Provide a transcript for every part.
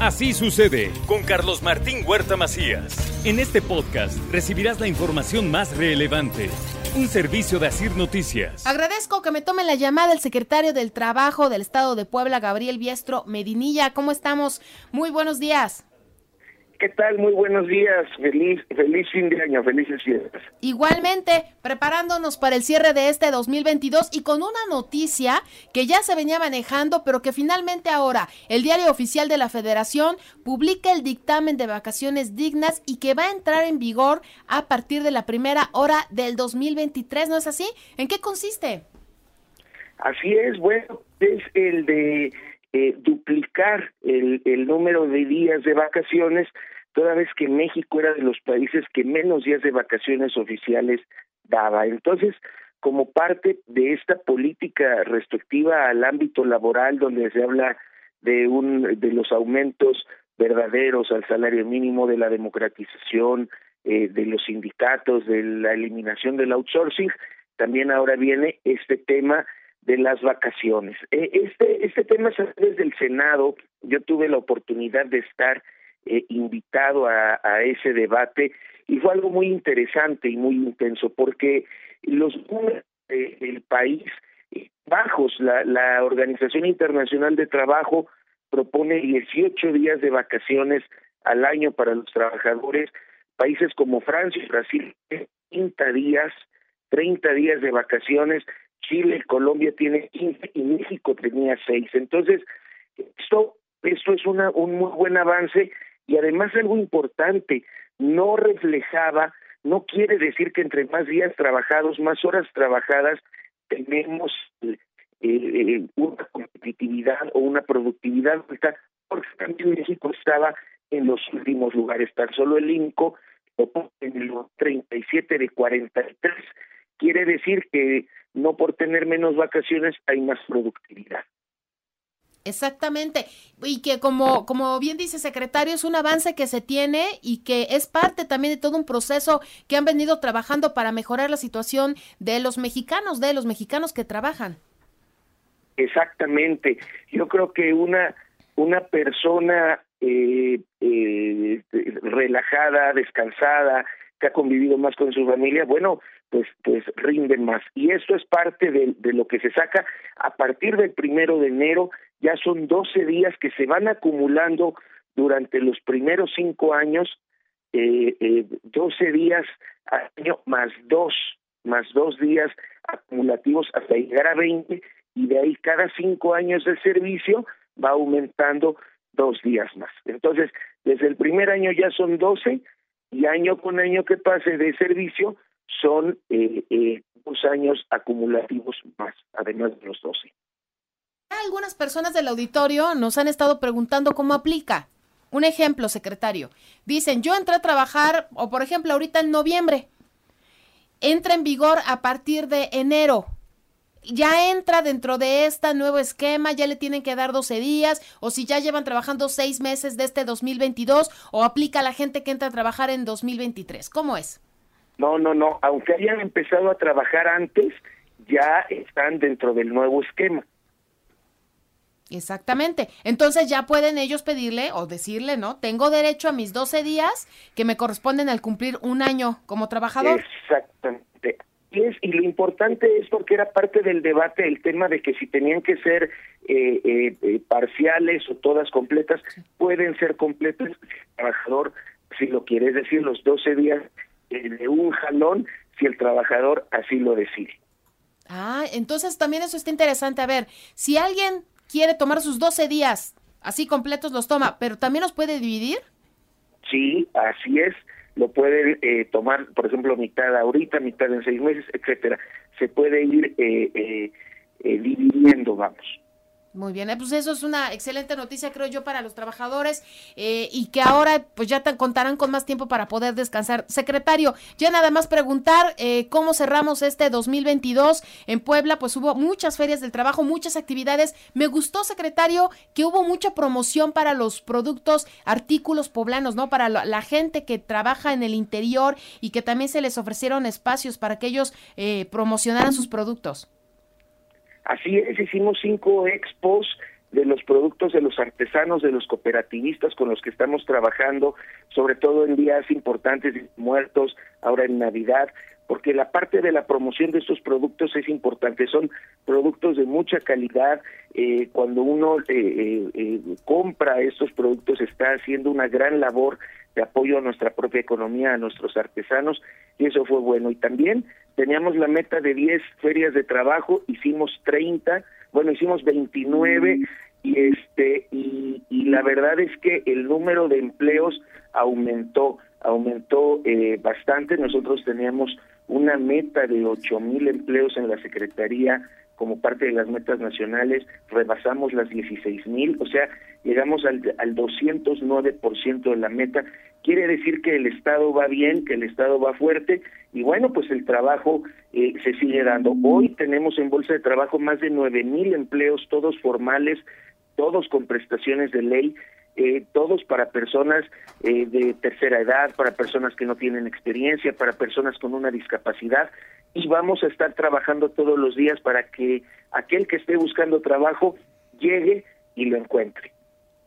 Así sucede con Carlos Martín Huerta Macías. En este podcast recibirás la información más relevante. Un servicio de Asir Noticias. Agradezco que me tome la llamada el secretario del Trabajo del Estado de Puebla, Gabriel Biestro Medinilla. ¿Cómo estamos? Muy buenos días. ¿Qué tal? Muy buenos días. Feliz, feliz fin de año, felices fiestas. Igualmente, preparándonos para el cierre de este 2022 y con una noticia que ya se venía manejando, pero que finalmente ahora el diario oficial de la Federación publica el dictamen de vacaciones dignas y que va a entrar en vigor a partir de la primera hora del 2023, ¿no es así? ¿En qué consiste? Así es, bueno, es el de eh, duplicar el, el número de días de vacaciones, toda vez que México era de los países que menos días de vacaciones oficiales daba. Entonces, como parte de esta política restrictiva al ámbito laboral, donde se habla de un de los aumentos verdaderos al salario mínimo, de la democratización, eh, de los sindicatos, de la eliminación del outsourcing, también ahora viene este tema de las vacaciones. Eh, este, este tema es desde el Senado, yo tuve la oportunidad de estar eh, invitado a, a ese debate y fue algo muy interesante y muy intenso porque los números del país eh, bajos, la, la Organización Internacional de Trabajo propone 18 días de vacaciones al año para los trabajadores, países como Francia y Brasil 30 días, 30 días de vacaciones, Chile, Colombia tiene 15 y México tenía 6. Entonces, esto, esto es una, un muy buen avance y además algo importante, no reflejaba, no quiere decir que entre más días trabajados, más horas trabajadas, tenemos eh, eh, una competitividad o una productividad porque también México estaba en los últimos lugares, tan solo el INCO en el 37 de 43 quiere decir que no por tener menos vacaciones hay más productividad. Exactamente. Y que como, como bien dice secretario, es un avance que se tiene y que es parte también de todo un proceso que han venido trabajando para mejorar la situación de los mexicanos, de los mexicanos que trabajan. Exactamente. Yo creo que una, una persona eh, eh, relajada, descansada, que ha convivido más con su familia, bueno, pues pues rinden más. Y esto es parte de, lo que se saca a partir del primero de enero, ya son 12 días que se van acumulando durante los primeros cinco años, eh, eh, 12 días al año más dos, más dos días acumulativos hasta llegar a 20 y de ahí cada cinco años de servicio va aumentando dos días más. Entonces, desde el primer año ya son 12 y año con año que pase de servicio son eh, eh, dos años acumulativos más, además de los 12. Algunas personas del auditorio nos han estado preguntando cómo aplica. Un ejemplo, secretario. Dicen, yo entré a trabajar, o por ejemplo, ahorita en noviembre. Entra en vigor a partir de enero. Ya entra dentro de este nuevo esquema, ya le tienen que dar 12 días, o si ya llevan trabajando seis meses de este 2022, o aplica a la gente que entra a trabajar en 2023. ¿Cómo es? No, no, no. Aunque hayan empezado a trabajar antes, ya están dentro del nuevo esquema. Exactamente. Entonces ya pueden ellos pedirle o decirle, ¿no? Tengo derecho a mis 12 días que me corresponden al cumplir un año como trabajador. Exactamente. Y, es, y lo importante es porque era parte del debate el tema de que si tenían que ser eh, eh, eh, parciales o todas completas, pueden ser completas el trabajador, si lo quiere, es decir, los 12 días eh, de un jalón, si el trabajador así lo decide. Ah, entonces también eso está interesante. A ver, si alguien quiere tomar sus 12 días, así completos los toma, pero también los puede dividir. Sí, así es. Lo puede eh, tomar, por ejemplo, mitad ahorita, mitad en seis meses, etcétera. Se puede ir eh, eh, eh dividiendo, vamos. Muy bien, pues eso es una excelente noticia, creo yo, para los trabajadores eh, y que ahora pues ya te contarán con más tiempo para poder descansar. Secretario, ya nada más preguntar eh, cómo cerramos este 2022 en Puebla, pues hubo muchas ferias del trabajo, muchas actividades. Me gustó, secretario, que hubo mucha promoción para los productos, artículos poblanos, ¿no? Para la, la gente que trabaja en el interior y que también se les ofrecieron espacios para que ellos eh, promocionaran sus productos. Así es, hicimos cinco expos de los productos de los artesanos, de los cooperativistas con los que estamos trabajando, sobre todo en días importantes, muertos, ahora en Navidad, porque la parte de la promoción de estos productos es importante, son productos de mucha calidad, eh, cuando uno eh, eh, compra estos productos está haciendo una gran labor de apoyo a nuestra propia economía, a nuestros artesanos, y eso fue bueno. Y también teníamos la meta de 10 ferias de trabajo, hicimos 30, bueno, hicimos 29 y este y, y la verdad es que el número de empleos aumentó, aumentó eh, bastante. Nosotros teníamos una meta de ocho mil empleos en la Secretaría como parte de las metas nacionales, rebasamos las 16 mil, o sea, llegamos al, al 209% de la meta. Quiere decir que el Estado va bien, que el Estado va fuerte, y bueno, pues el trabajo eh, se sigue dando. Hoy tenemos en Bolsa de Trabajo más de nueve mil empleos, todos formales, todos con prestaciones de ley, eh, todos para personas eh, de tercera edad, para personas que no tienen experiencia, para personas con una discapacidad y vamos a estar trabajando todos los días para que aquel que esté buscando trabajo llegue y lo encuentre.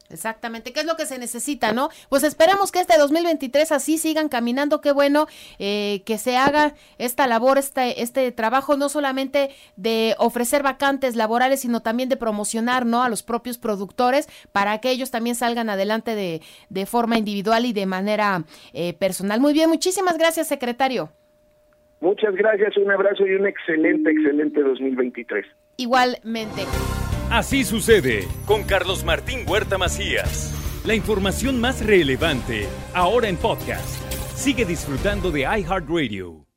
Exactamente, ¿qué es lo que se necesita, no? Pues esperamos que este 2023 así sigan caminando, qué bueno eh, que se haga esta labor, este, este trabajo, no solamente de ofrecer vacantes laborales, sino también de promocionar, ¿no? A los propios productores para que ellos también salgan adelante de, de forma individual y de manera eh, personal. Muy bien, muchísimas gracias, secretario. Muchas gracias, un abrazo y un excelente, excelente 2023. Igualmente. Así sucede con Carlos Martín Huerta Macías. La información más relevante, ahora en podcast. Sigue disfrutando de iHeartRadio.